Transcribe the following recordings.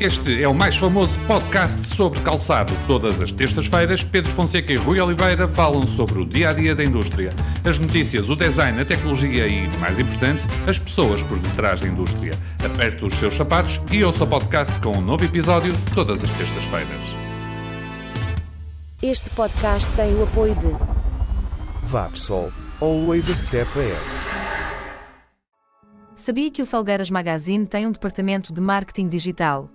Este é o mais famoso podcast sobre calçado. Todas as terças-feiras, Pedro Fonseca e Rui Oliveira falam sobre o dia a dia da indústria, as notícias, o design, a tecnologia e, mais importante, as pessoas por detrás da indústria. Aperte os seus sapatos e ouça o podcast com um novo episódio todas as terças-feiras. Este podcast tem o apoio de Vapsol, always a step ahead. Sabia que o Felgueiras Magazine tem um departamento de marketing digital?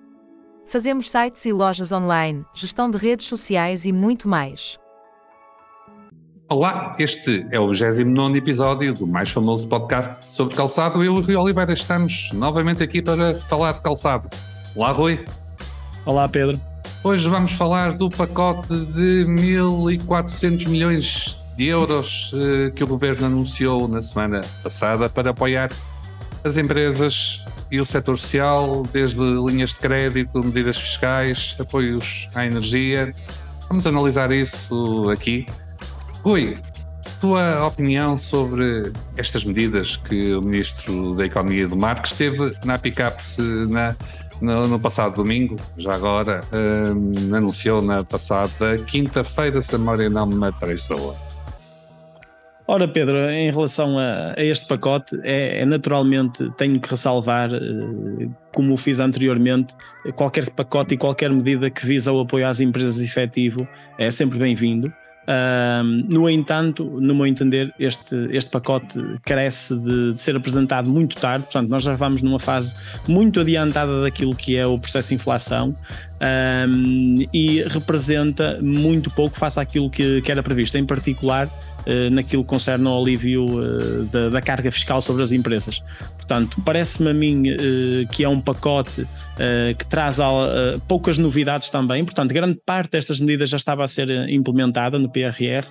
Fazemos sites e lojas online, gestão de redes sociais e muito mais. Olá, este é o 29 episódio do mais famoso podcast sobre calçado. Eu e o Rui Oliveira estamos novamente aqui para falar de calçado. Olá, Rui. Olá, Pedro. Hoje vamos falar do pacote de 1.400 milhões de euros eh, que o governo anunciou na semana passada para apoiar as empresas e o setor social, desde linhas de crédito, medidas fiscais, apoios à energia. Vamos analisar isso aqui. Rui, tua opinião sobre estas medidas que o Ministro da Economia do Mar, que esteve na Picaps na, no, no, passado domingo, já agora, um, anunciou na passada quinta-feira, se a memória não me atraiçoa. Ora, Pedro, em relação a, a este pacote, é, é, naturalmente tenho que ressalvar, eh, como o fiz anteriormente, qualquer pacote e qualquer medida que visa o apoio às empresas efetivo é sempre bem-vindo. no entanto, no meu entender, este, este pacote carece de, de, ser apresentado muito tarde, portanto, nós já vamos numa fase muito adiantada daquilo que é o processo de inflação um, e representa muito pouco face àquilo que, que era previsto, em particular uh, naquilo que concerne ao alívio uh, da, da, carga fiscal sobre as empresas. Portanto, parece-me a mim uh, que é um pacote que traz poucas novidades também, portanto, grande parte destas medidas já estava a ser implementada no PRR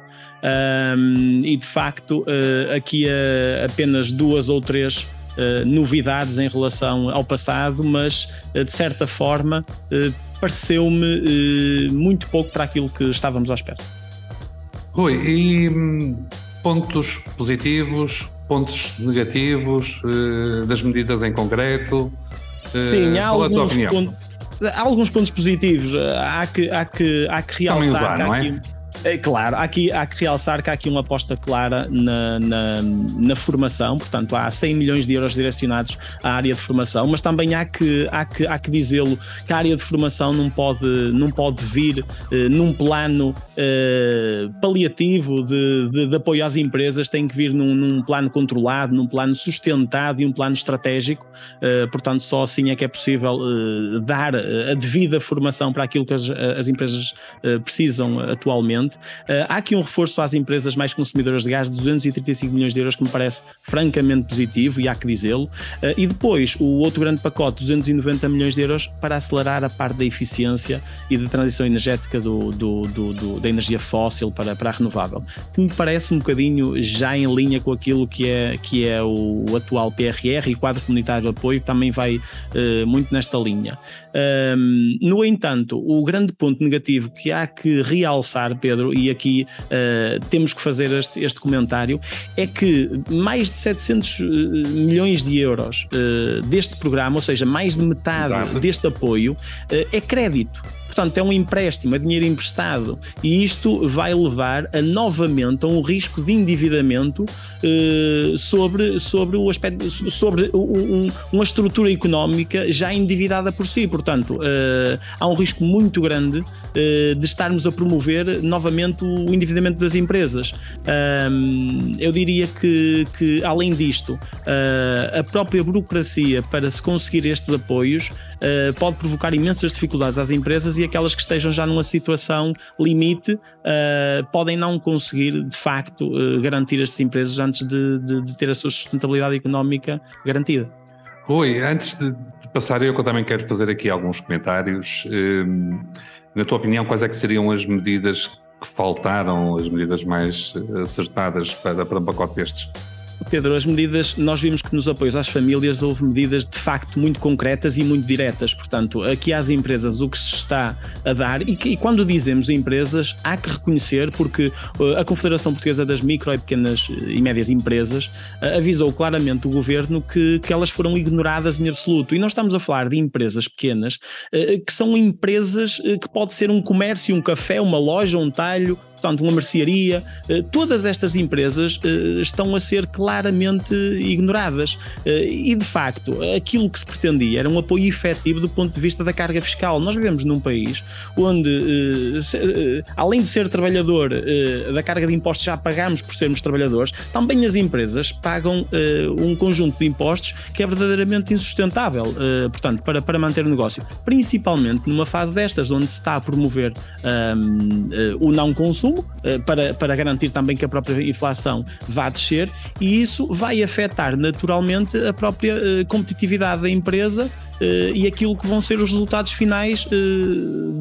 e de facto aqui apenas duas ou três novidades em relação ao passado, mas uh, de certa forma uh, pareceu-me muito pouco para aquilo que estávamos à espera. Rui, e hum, pontos positivos, pontos negativos das medidas em concreto? Sim, há alguns, pontos, há alguns pontos positivos. Há que, há que, há que realçar usar, há aqui, é? É claro, há, há que realçar que há aqui uma aposta clara na, na, na, formação, portanto, há 100 milhões de euros direcionados à área de formação, mas também há que, há que, há que dizê-lo que a área de formação não pode, não pode vir eh, num plano eh, paliativo de, de, de, apoio às empresas, tem que vir num, num, plano controlado, num plano sustentado e um plano estratégico, eh, portanto, só assim é que é possível eh, dar a devida formação para aquilo que as, as empresas eh, precisam atualmente. Uh, há aqui um reforço às empresas mais consumidoras de gás de 235 milhões de euros que me parece francamente positivo e há que dizê-lo. Uh, e depois o outro grande pacote, 290 milhões de euros para acelerar a parte da eficiência e da transição energética do, do, do, do da energia fóssil para, para a renovável, que me parece um bocadinho já em linha com aquilo que é, que é o, o atual PRR e quadro comunitário de apoio, que também vai uh, muito nesta linha. No entanto, o grande ponto negativo que há que realçar, Pedro, Pedro, e aqui uh, temos que fazer este, este, comentário, é que mais de 700 eh, milhões de euros uh, deste programa, ou seja, mais de metade Exato. deste apoio, uh, é crédito portanto é um empréstimo, é dinheiro emprestado e isto vai levar a novamente a um risco de endividamento eh, sobre, sobre o aspecto, sobre um, uma estrutura económica já endividada por si, portanto eh, há um risco muito grande eh, de estarmos a promover novamente o endividamento das empresas. eu diria que, que além disto, eh, a própria burocracia para se conseguir estes apoios eh, pode provocar imensas dificuldades às empresas e aquelas que estejam já numa situação limite uh, podem não conseguir, de facto, uh, garantir estas empresas antes de, de, de, ter a sua sustentabilidade económica garantida. Rui, antes de, de passar, eu também quero fazer aqui alguns comentários. Um, na tua opinião, quais é que seriam as medidas que faltaram, as medidas mais acertadas para, para um pacote destes? Pedro, as medidas, nós vimos que nos apoios às famílias houve medidas de facto muito concretas e muito diretas. Portanto, aqui às empresas o que se está a dar, e, que, e quando dizemos empresas, há que reconhecer, porque uh, a Confederação Portuguesa das Micro e Pequenas e Médias Empresas uh, avisou claramente o governo que, que elas foram ignoradas em absoluto. E nós estamos a falar de empresas pequenas, que são empresas que pode ser um comércio, um café, uma loja, um talho, portanto, uma mercearia, eh, todas estas empresas eh, estão a ser claramente ignoradas. Eh, e, de facto, aquilo que se pretendia era um apoio efetivo do ponto de vista da carga fiscal. Nós vivemos num país onde, além de ser trabalhador, da carga de impostos já pagamos por sermos trabalhadores, também as empresas pagam um conjunto de impostos que é verdadeiramente insustentável, portanto, para, para manter o negócio. Principalmente numa fase destas, onde se está a promover o não consumo consumo eh, para, para garantir também que a própria inflação vá descer e isso vai afetar naturalmente a própria eh, competitividade da empresa eh, e aquilo que vão ser os resultados finais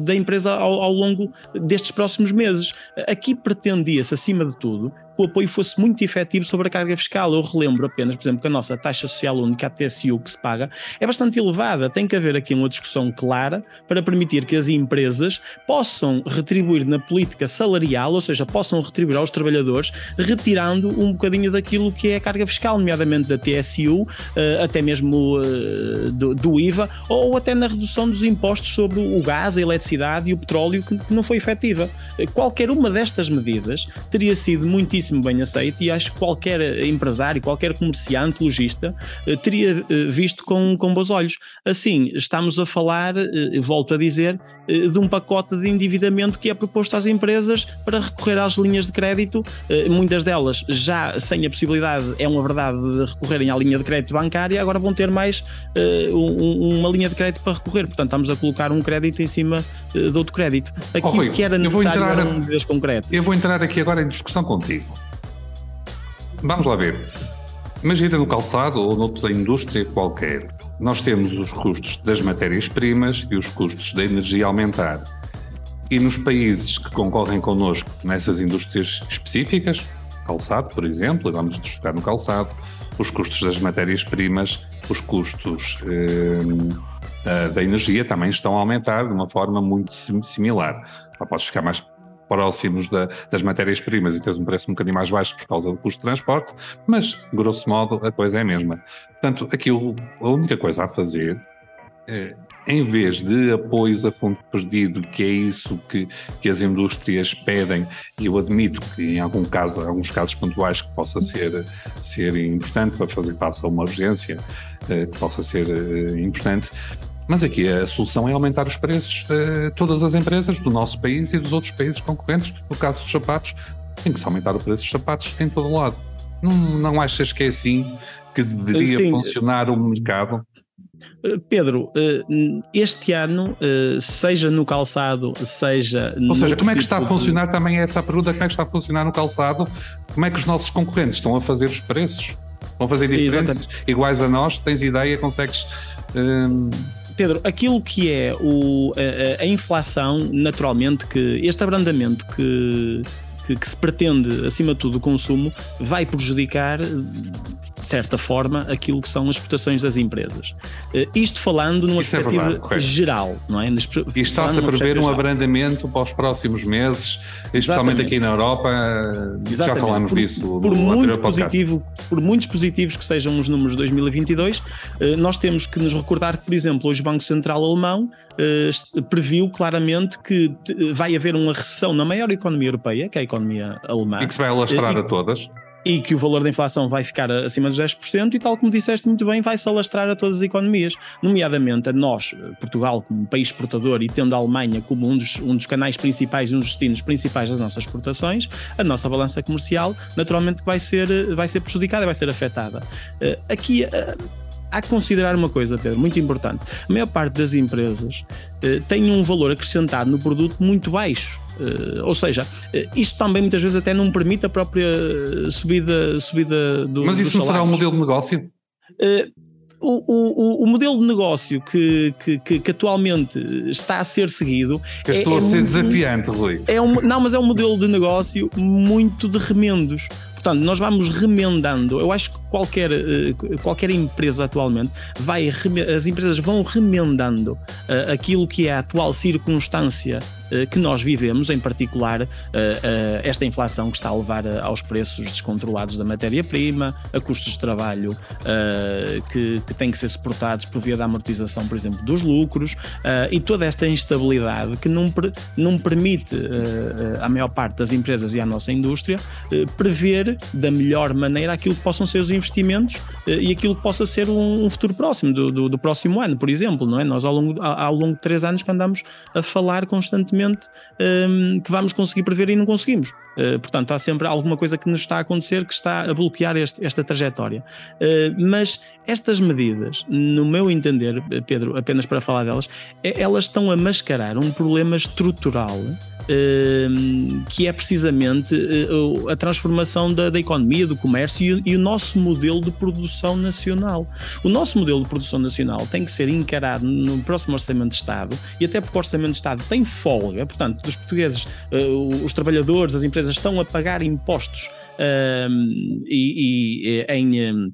da empresa ao, ao longo destes próximos meses. Aqui pretendia-se, acima de tudo, o apoio fosse muito efetivo sobre a carga fiscal. Eu relembro apenas, por exemplo, que a nossa taxa social única, a TSU, que se paga, é bastante elevada. Tem que haver aqui uma discussão clara para permitir que as empresas possam retribuir na política salarial, ou seja, possam retribuir aos trabalhadores, retirando um bocadinho daquilo que é a carga fiscal, nomeadamente da TSU, eh, até mesmo eh, do IVA, ou até na redução dos impostos sobre o gás, a eletricidade e o petróleo, que não foi efetiva. Eh, qualquer uma destas medidas teria sido muitíssimo muitíssimo bem aceito e acho que qualquer empresário, qualquer comerciante, lojista, eh, teria eh, visto com, com bons olhos. Assim, estamos a falar, eh, volto a dizer, de um pacote de endividamento que é proposto às empresas para recorrer às linhas de crédito, muitas delas já sem a possibilidade, é uma verdade, de recorrerem à linha de crédito bancária, agora vão ter mais uma linha de crédito para recorrer. Portanto, estamos a colocar um crédito em cima de outro crédito. Aquilo oh, Rui, que era necessário entrar, medidas concretas. Eu vou entrar aqui agora em discussão contigo. Vamos lá ver. Imagina no calçado ou noutra indústria qualquer, nós temos os custos das matérias-primas e os custos da energia aumentar. E nos países que concorrem connosco nessas indústrias específicas, calçado, por exemplo, e vamos nos no calçado, os custos das matérias-primas, os custos eh, da energia também estão a aumentar de uma forma muito similar. Podes ficar mais próximos da, das matérias-primas e tens um preço um bocadinho mais baixo por causa do custo de transporte, mas, grosso modo, a coisa é a mesma. Portanto, aquilo, a única coisa a fazer é, em vez de apoios a fundo perdido, que é isso que, que as indústrias pedem, e eu admito que em algum caso, alguns casos pontuais, que possa ser, ser importante para fazer face a uma urgência, eh, que possa ser eh, importante, mas aqui a solução é aumentar os preços uh, todas as empresas do nosso país e dos outros países concorrentes. No caso dos sapatos, tem que se aumentar o preço dos sapatos em todo lado. Não, não achas que é assim que deveria Sim. funcionar o mercado? Eh, Pedro, eh, este ano, seja no calçado, seja. Ou seja, como é que está a funcionar também é essa a pergunta: como é que está a funcionar no calçado? Como é que os nossos concorrentes estão a fazer os preços? A fazer diferentes, Exatamente. iguais a nós? Tens ideia? Consegues. Hum, Pedro, aquilo que é o, a, a inflação, naturalmente, que este abrandamento que, que, que, se pretende, acima de tudo, o consumo, vai prejudicar de certa forma, aquilo que são as exportações das empresas. Uh, isto falando numa Isso perspectiva é geral, não é? E está-se a prever um abrandamento para os próximos meses, especialmente Exatamente. aqui na Europa, Exatamente. já falámos por, disso por muito positivo, Por muitos positivos que sejam os números de 2022, uh, eh, nós temos que nos recordar que, por exemplo, hoje o Banco Central Alemão previu claramente que vai haver uma recessão na maior economia europeia, que é a economia alemã. E que se vai alastrar a todas e que o valor da inflação vai ficar acima dos 10% e tal como disseste muito bem, vai-se alastrar a todas as economias, nomeadamente a nós, Portugal, como país exportador e tendo a Alemanha como um dos, um dos canais principais e um dos destinos principais das nossas exportações, a nossa balança comercial naturalmente vai ser, vai ser prejudicada, vai ser afetada. Eh, aqui eh, há que considerar uma coisa, Pedro, muito importante. A maior parte das empresas uh, tem um valor acrescentado no produto muito baixo. Uh, ou seja, uh, isso também muitas vezes até não permite a própria subida, subida do. Mas isso não será um modelo de negócio? O, o, o, modelo de negócio que, que, que, atualmente está a ser seguido. Eu estou é, a ser desafiante, Rui. É um, não, mas é um modelo de negócio muito de remendos. Portanto, nós vamos remendando. Eu acho que qualquer, eh, qualquer empresa atualmente vai, as empresas vão remendando aquilo que é a atual circunstância que nós vivemos, em particular uh, esta inflação que está a levar aos preços descontrolados da matéria-prima, a custos de trabalho que, têm que ser suportados por via da amortização, por exemplo, dos lucros e toda esta instabilidade que não, não permite à maior parte das empresas e à nossa indústria prever da melhor maneira aquilo que possam ser os investimentos e aquilo que possa ser um, um futuro próximo do, do, do, próximo ano, por exemplo, não é? Nós ao longo, ao longo de três anos que andamos a falar constantemente um, que vamos conseguir prever e não conseguimos. Uh, portanto, há sempre alguma coisa que nos está a acontecer que está a bloquear este, esta trajetória. Uh, mas estas medidas, no meu entender, Pedro, apenas para falar delas, é, elas estão a mascarar um problema estrutural que é precisamente eh, a transformação da, da economia, do comércio e, e, o nosso modelo de produção nacional. O nosso modelo de produção nacional tem que ser encarado no próximo Orçamento de Estado e até porque o Orçamento de Estado tem folga, portanto, os portugueses, eh, os trabalhadores, as empresas estão a pagar impostos ehm, e, e em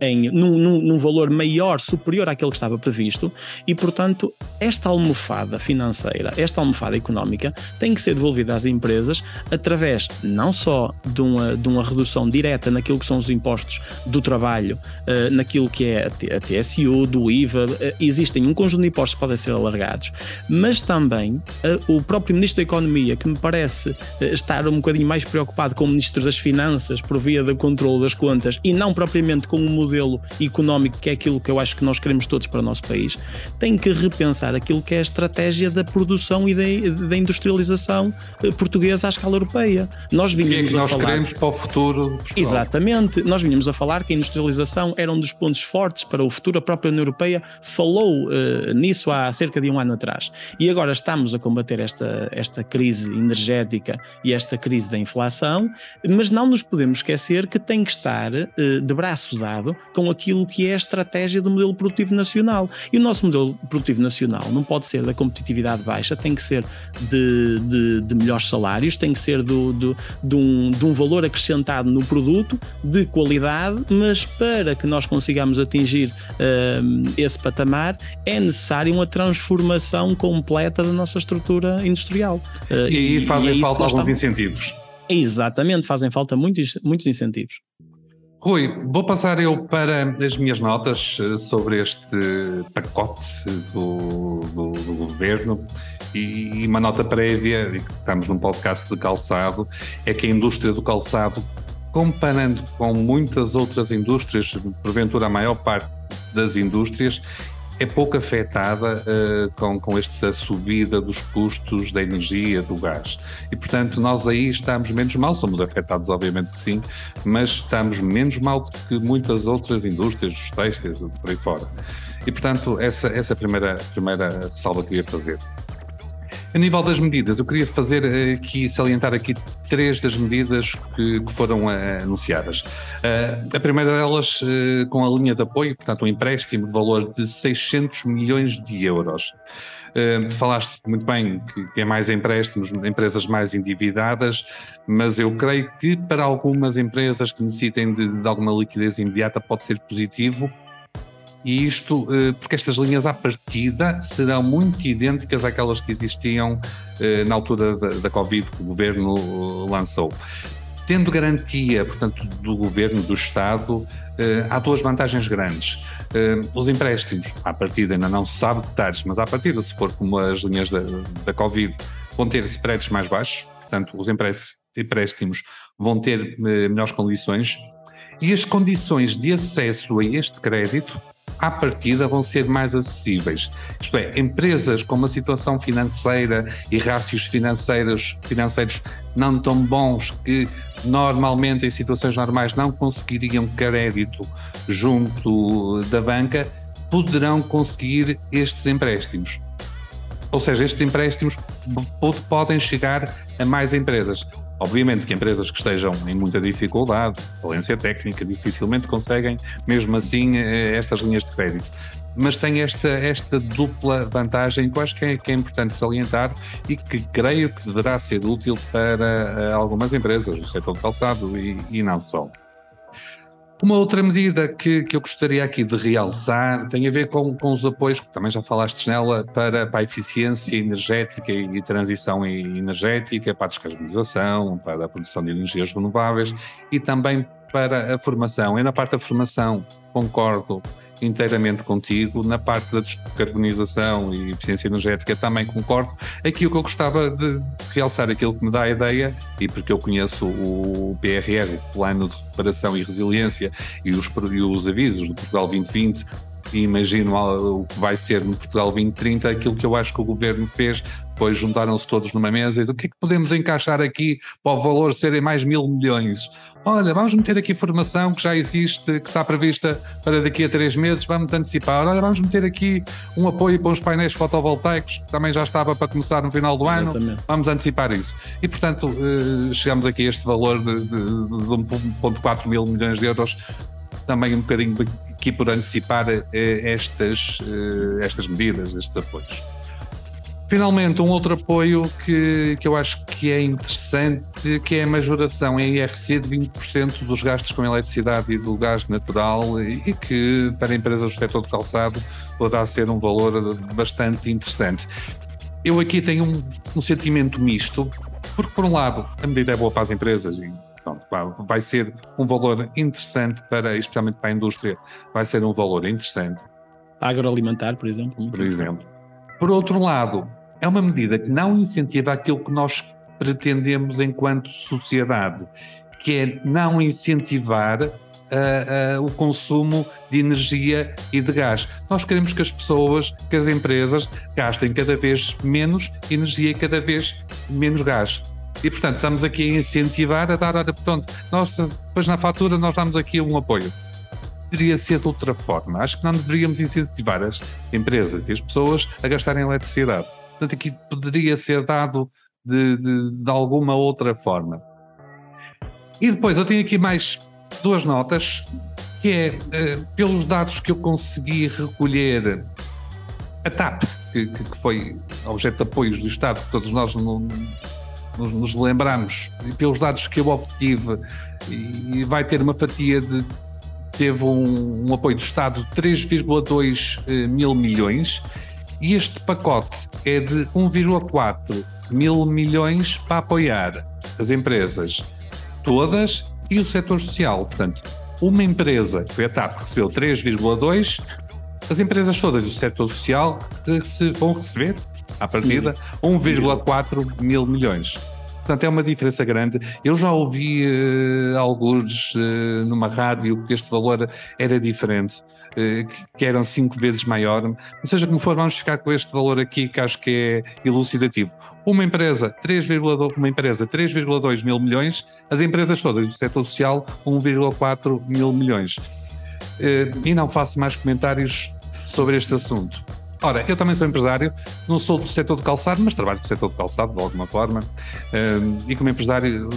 em, num, num, num, valor maior, superior àquele que estava previsto, e portanto, esta almofada financeira, esta almofada económica, tem que ser devolvida às empresas através não só de uma, de uma redução direta naquilo que são os impostos do trabalho, uh, naquilo que é a TSU, do IVA, uh, existem um conjunto de impostos que podem ser alargados, mas também uh, o próprio Ministro da Economia, que me parece estar um bocadinho mais preocupado com o Ministro das Finanças por via do controle das contas e não propriamente com o modelo económico, que é aquilo que eu acho que nós queremos todos para o nosso país, tem que repensar aquilo que é a estratégia da produção e da, da industrialização eh, portuguesa à escala europeia. Nós vinhamos que é que nós falar... queremos para o futuro? Exatamente. Nós vinhamos a falar que a industrialização era um dos pontos fortes para o futuro. A própria União Europeia falou uh, nisso há cerca de um ano atrás. E agora estamos a combater esta, esta crise energética e esta crise da inflação, mas não nos podemos esquecer que tem que estar uh, de braço dado com aquilo que é a estratégia do modelo produtivo nacional. E o nosso modelo produtivo nacional não pode ser da competitividade baixa, tem que ser de, de, de melhores salários, tem que ser do, do, de, um, de um valor acrescentado no produto, de qualidade, mas para que nós consigamos atingir uh, esse patamar é necessária uma transformação completa da nossa estrutura industrial. Uh, e aí fazem e é falta alguns incentivos. Exatamente, fazem falta muitos, muitos incentivos. Rui, vou passar eu para as minhas notas eh, sobre este pacote do, do, do governo. E uma nota prévia, estamos num podcast de calçado, é que a indústria do calçado, comparando com muitas outras indústrias, porventura a maior parte das indústrias, é pouco afetada uh, com, com esta subida dos custos da energia, do gás. E, portanto, nós aí estamos menos mal, somos afetados, obviamente que sim, mas estamos menos mal do que muitas outras indústrias, os têxteis, por aí fora. E, portanto, essa, essa é primeira, primeira salva que queria fazer. A nível das medidas, eu queria fazer eh, aqui, salientar aqui três das medidas que, que foram uh, anunciadas. Uh, a primeira delas, uh, com a linha de apoio, portanto, um empréstimo de valor de 600 milhões de euros. Uh, falaste muito bem que é mais empréstimos, empresas mais endividadas, mas eu creio que para algumas empresas que necessitem de, de alguma liquidez imediata pode ser positivo e isto eh, porque estas linhas à partida serão muito idênticas àquelas que existiam eh, na altura da, da Covid que o governo eh, lançou. Tendo garantia, portanto, do governo, do Estado, há duas vantagens grandes. Os empréstimos, à partida ainda não se sabe detalhes, mas à partida, se for como as linhas da, da Covid, vão ter spreads mais baixos, portanto, os empréstimos vão ter melhores condições e as condições de acesso a este crédito à partida vão ser mais acessíveis. Isto é, empresas com uma situação financeira e rácios financeiros, financeiros não tão bons que normalmente em situações normais não conseguiriam crédito junto da banca, poderão conseguir estes empréstimos. Ou seja, estes empréstimos podem chegar a mais empresas. Obviamente que empresas que estejam em muita dificuldade, falência técnica, dificilmente conseguem, mesmo assim, eh, estas linhas de crédito. mas tem esta, esta dupla vantagem que eu acho que é, que é importante salientar e que creio que deverá ser útil para uh, algumas empresas do setor do calçado e, e não só. Uma outra medida que, que eu gostaria aqui de realçar tem a ver com, com os apoios, que também já falaste nela, para, para a eficiência energética e, e transição energética, para a descarbonização, para a produção de energias renováveis e também para a formação. Eu, na parte da formação, concordo inteiramente contigo. Na parte da descarbonização e eficiência energética também concordo. Aqui o que eu gostava de realçar, aquilo que me dá a ideia, e porque eu conheço o PRR, o Plano de Recuperação e Resiliência, e os, e os avisos do Portugal 2020, e imagino o que vai ser no Portugal 2030, aquilo que eu acho que o governo fez foi juntaram-se todos numa mesa e do que é que podemos encaixar aqui para o valor serem mais mil milhões? Olha, vamos meter aqui formação que já existe, que está prevista para daqui a três meses, vamos antecipar. Olha, vamos meter aqui um apoio para os painéis fotovoltaicos, que também já estava para começar no final do ano, Exatamente. vamos antecipar isso. E, portanto, eh, chegamos aqui a este valor de, de, de 1,4 mil milhões de euros, também um bocadinho aqui por antecipar eh, estas, eh, estas medidas, estes apoios. Finalmente, um outro apoio que, que eu acho que é interessante, que é a majoração em IRC de 20% dos gastos com eletricidade e do gás natural e que para empresas do setor do calçado poderá ser um valor bastante interessante. Eu aqui tenho um, um sentimento misto, porque por um lado a medida é boa para as empresas e pronto, vai ser um valor interessante para, especialmente para a indústria, vai ser um valor interessante. Agroalimentar, por exemplo. Por exemplo. Por outro lado, é uma medida que não incentiva aquilo que nós pretendemos enquanto sociedade, que é não incentivar uh, uh, o consumo de energia e de gás. Nós queremos que as pessoas, que as empresas gastem cada vez menos energia e cada vez menos gás. E, portanto, estamos aqui a incentivar, a dar, pronto, nós depois na fatura nós damos aqui um apoio poderia ser de outra forma. Acho que não deveríamos incentivar as empresas e as pessoas a gastarem eletricidade. Portanto, aqui poderia ser dado de, de, de alguma outra forma. E depois eu tenho aqui mais duas notas, que é, uh, pelos dados que eu consegui recolher, a TAP, que, que foi objeto de apoios do Estado, que todos nós no, nos, nos, lembramos, e pelos dados que eu obtive, e vai ter uma fatia de teve um, um apoio do Estado de 3,2 eh, mil milhões e este pacote é de 1,4 mil milhões para apoiar as empresas todas e o setor social. Portanto, uma empresa, que foi a TAP, recebeu 3,2, as empresas todas e o setor social se vão receber, à partida, 1,4 mil milhões. Portanto, é uma diferença grande. Eu já ouvi uh, alguns uh, numa rádio que este valor era diferente. Uh, que eram cinco vezes maior, mas seja como for, vamos ficar com este valor aqui que acho que é elucidativo. Uma empresa, 3,2 uma empresa 3,2 mil milhões, as empresas todas do setor social 1,4 mil milhões. e não faço mais comentários sobre este assunto. Ora, eu também sou empresário, não sou do setor de calçado, mas trabalho no setor de calçado de alguma forma. Um, e como empresário,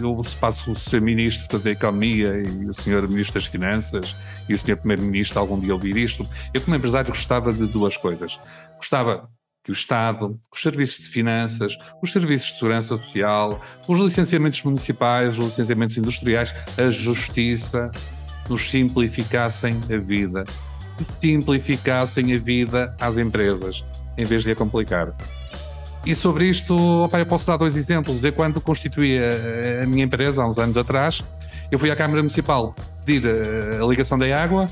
eu passo o Sr. Ministro da Economia e o Sr. Ministro das Finanças e o Sr. Primeiro-Ministro algum dia ouvir isto. Eu, como empresário, gostava de duas coisas. Gostava que o Estado, os serviços de finanças, os serviços de segurança social, os licenciamentos municipais, os licenciamentos industriais, a justiça, nos simplificassem a vida simplificassem a vida às empresas, em vez de a complicar. E sobre isto, opa, eu posso dar dois exemplos. Eu, quando constituí a, a, minha empresa, há uns anos atrás, eu fui à Câmara Municipal pedir a, a ligação da água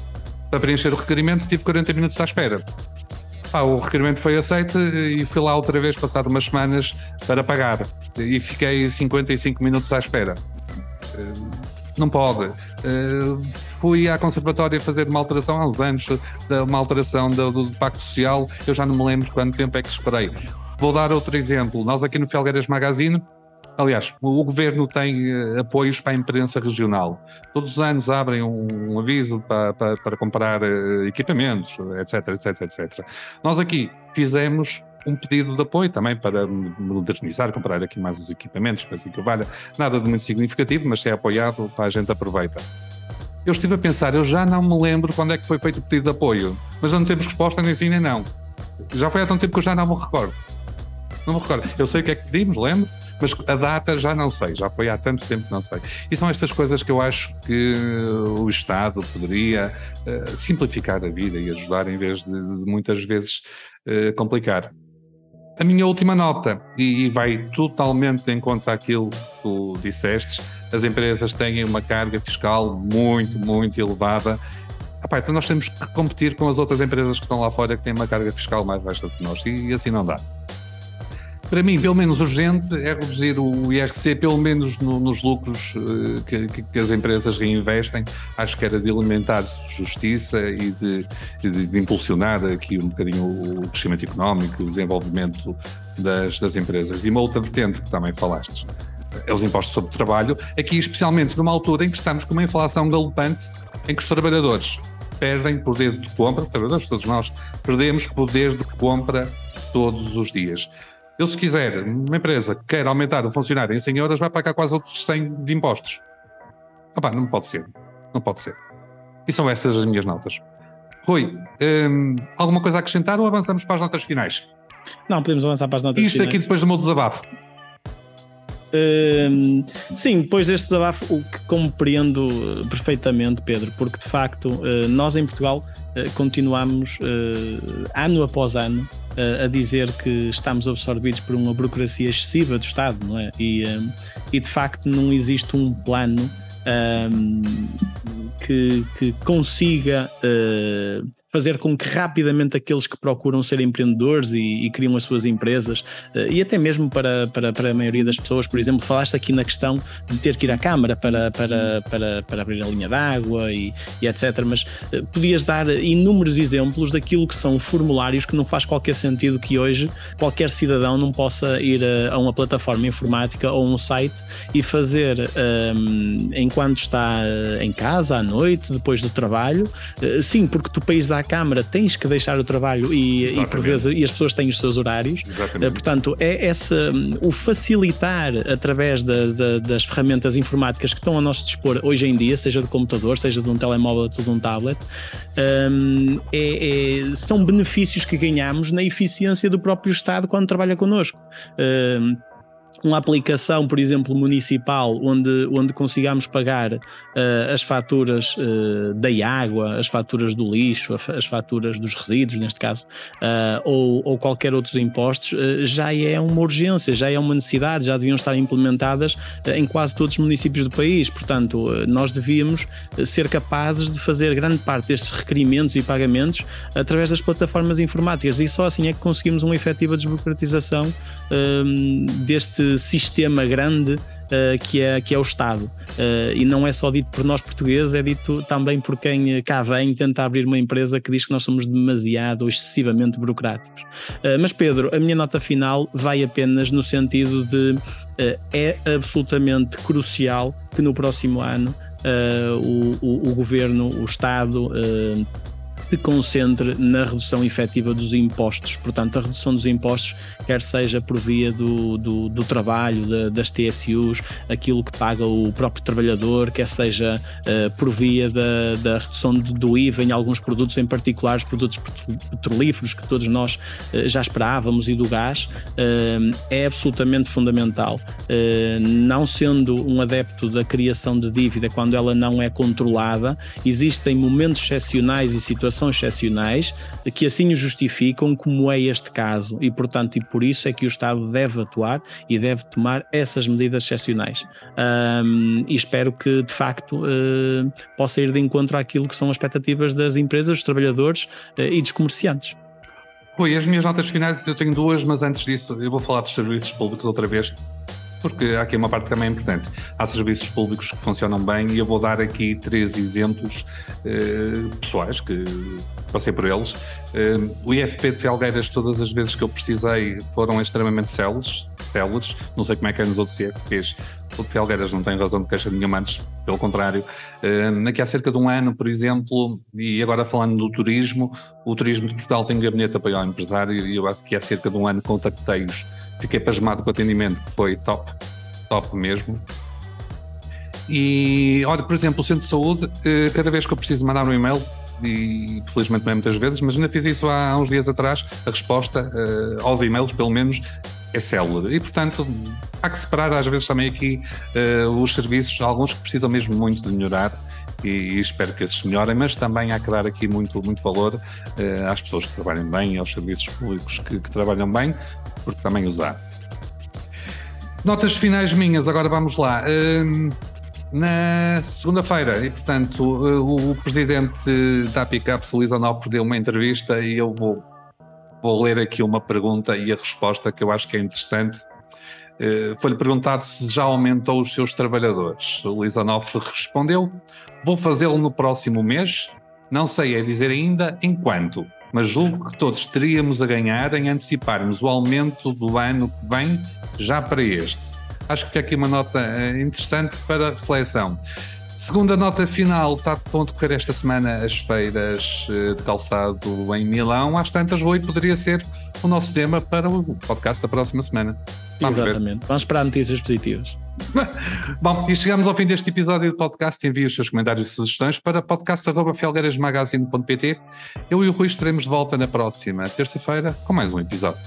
para preencher o requerimento, tive 40 minutos à espera. Ah, o requerimento foi aceito e fui lá outra vez, passar umas semanas, para pagar. E fiquei 55 minutos à espera. Não pode. Fui à Conservatória fazer uma alteração há uns anos, uma alteração do, do, Pacto Social, eu já não me lembro quanto tempo é que esperei. Vou dar outro exemplo. Nós aqui no Felgueiras Magazine, aliás, o, governo tem uh, apoios para a imprensa regional. Todos os anos abrem um, um aviso para, para, para comprar uh, equipamentos, etc, etc, etc. Nós aqui fizemos um pedido de apoio também para modernizar, comprar aqui mais os equipamentos, para assim que valha. Nada de muito significativo, mas se é apoiado, a gente aproveita. Eu estive a pensar, eu já não me lembro quando é que foi feito o pedido de apoio, mas não temos resposta nem sim nem não. Já foi há tanto tempo que eu já não me recordo. Não me recordo. Eu sei o que é que pedimos, lembro, mas a data já não sei, já foi há tanto tempo que não sei. E são estas coisas que eu acho que o Estado poderia uh, simplificar a vida e ajudar em vez de, de muitas vezes uh, complicar. A minha última nota, e, vai totalmente de encontro àquilo que tu disseste, as empresas têm uma carga fiscal muito, muito elevada então nós temos que competir com as outras empresas que estão lá fora que têm uma carga fiscal mais baixa que nós e assim não dá. Para mim, pelo menos urgente é reduzir o IRC, pelo menos no, nos lucros uh, que, que, as empresas reinvestem. Acho que era de alimentar justiça e de, de, de, impulsionar aqui um bocadinho o crescimento económico, o desenvolvimento das, das empresas. E uma outra vertente que também falaste é os impostos sobre o trabalho, aqui especialmente numa altura em que estamos com uma inflação galopante, em que os trabalhadores perdem poder de compra, trabalhadores, todos nós perdemos poder de compra todos os dias. Eu, se quiser, uma empresa que quer aumentar um funcionário em 100 euros, vai pagar quase outros 100 de impostos. Ah, não pode ser. Não pode ser. E são estas as minhas notas. Rui, hum, alguma coisa a acrescentar ou avançamos para as notas finais? Não, podemos avançar para as notas Isto finais. Isto aqui depois do meu desabafo. Uh, sim, depois deste desabafo, o que compreendo perfeitamente, Pedro, porque de facto uh, nós em Portugal uh, continuamos ano após ano a dizer que estamos absorvidos por uma burocracia excessiva do Estado, não é? E, e de facto não existe um plano um, que, que, consiga fazer com que rapidamente aqueles que procuram ser empreendedores e, e criam as suas empresas, uh, e até mesmo para, para, para a maioria das pessoas, por exemplo, falaste aqui na questão de ter que ir à Câmara para, para, para, para abrir a linha d'água e, e, etc. Mas uh, podias dar inúmeros exemplos daquilo que são formulários que não faz qualquer sentido que hoje qualquer cidadão não possa ir a, a uma plataforma informática ou um site e fazer um, ehm, enquanto está eh, em casa, à noite, depois do trabalho. Sim, porque tu país à Câmara tens que deixar o trabalho e, e por vezes e as pessoas têm os seus horários. Exatamente. Eh, portanto, é essa, o facilitar através da, da, das ferramentas informáticas que estão ao nosso dispor hoje em dia, seja de computador, seja de um telemóvel ou de um tablet, um, é, é, são benefícios que ganhamos na eficiência do próprio Estado quando trabalha connosco. Um, uma aplicação, por exemplo, municipal, onde, onde consigamos pagar uh, as faturas uh, da água, as faturas do lixo, as faturas dos resíduos, neste caso, uh, ou, ou qualquer outros impostos, já é uma urgência, já é uma necessidade, já deviam estar implementadas em quase todos os municípios do país. Portanto, nós devíamos ser capazes de fazer grande parte destes requerimentos e pagamentos através das plataformas informáticas e só assim é que conseguimos uma efetiva desburocratização deste sistema grande uh, que, é, que é o Estado. Uh, e não é só dito por nós portugueses, é dito também por quem cá vem tentar abrir uma empresa que diz que nós somos demasiado ou excessivamente burocráticos. Uh, mas, Pedro, a minha nota final vai apenas no sentido de é absolutamente crucial que no próximo ano o, o, o, governo, o Estado, se concentre na redução efetiva dos impostos. Portanto, a redução dos impostos, quer seja por via do, do, do trabalho, de, das TSUs, aquilo que paga o próprio trabalhador, quer seja uh, por via da, da redução do IVA em alguns produtos, em particular os produtos petrolíferos que todos nós uh, já esperávamos e do gás, uh, é absolutamente fundamental. não sendo um adepto da criação de dívida quando ela não é controlada, existem momentos excepcionais e situações situações excepcionais que assim o justificam, como é este caso, e portanto, e por isso é que o Estado deve atuar e deve tomar essas medidas excepcionais. Um, e espero que de facto uh, possa ir de encontro àquilo que são as expectativas das empresas, dos trabalhadores uh, e dos comerciantes. Oi, as minhas notas finais eu tenho duas, mas antes disso eu vou falar dos serviços públicos outra vez porque há aqui uma parte também importante. Há serviços públicos que funcionam bem e eu vou dar aqui três exemplos eh, pessoais que passei por eles. Eh, o IFP de Felgueiras, todas as vezes que eu precisei, foram extremamente células. Células. Não sei como é que é nos outros IFPs. O de Felgueiras não tem razão de queixa nenhuma, antes, pelo contrário. Uh, aqui há cerca de um ano, por exemplo, e agora falando do turismo, o Turismo de Portugal tem um gabinete de apoio ao empresário e eu acho que há cerca de um ano contactei-os fiquei pasmado com o atendimento, que foi top, top mesmo. E, olha, por exemplo, o Centro de Saúde, eh, cada vez que eu preciso mandar um e-mail, e felizmente não é muitas vezes, mas ainda fiz isso há, uns dias atrás, a resposta uh, aos e-mails, pelo menos, é célere. E, portanto, há que separar às vezes também aqui uh, os serviços, alguns que precisam mesmo muito de melhorar. E, e, espero que esses melhorem, mas também há que dar aqui muito, muito valor uh, às pessoas que trabalham bem, aos serviços públicos que, que trabalham bem, porque também há. Notas finais minhas, agora vamos lá. Uh, na segunda-feira, e portanto o, o presidente da Pickups, Luís Onofre, deu uma entrevista e eu vou, vou ler aqui uma pergunta e a resposta que eu acho que é interessante. Uh, Foi-lhe perguntado se já aumentou os seus trabalhadores. O Luís Onofre respondeu: Vou fazê-lo no próximo mês. Não sei é dizer ainda em quanto, mas julgo que todos teríamos a ganhar em anteciparmos o aumento do ano que vem já para este acho que fica aqui uma nota eh, interessante para reflexão. Segunda nota final, está de ponto correr esta semana as feiras eh, de calçado em Milão. Às tantas, Rui, poderia ser o nosso tema para o podcast da próxima semana. Vamos Exatamente. Ver. Vamos esperar notícias positivas. Bom, e chegamos ao fim deste episódio do podcast. Envie os seus comentários e sugestões para podcast.felgueiresmagazine.pt. Eu e o Rui estaremos de volta na próxima terça-feira com mais um episódio.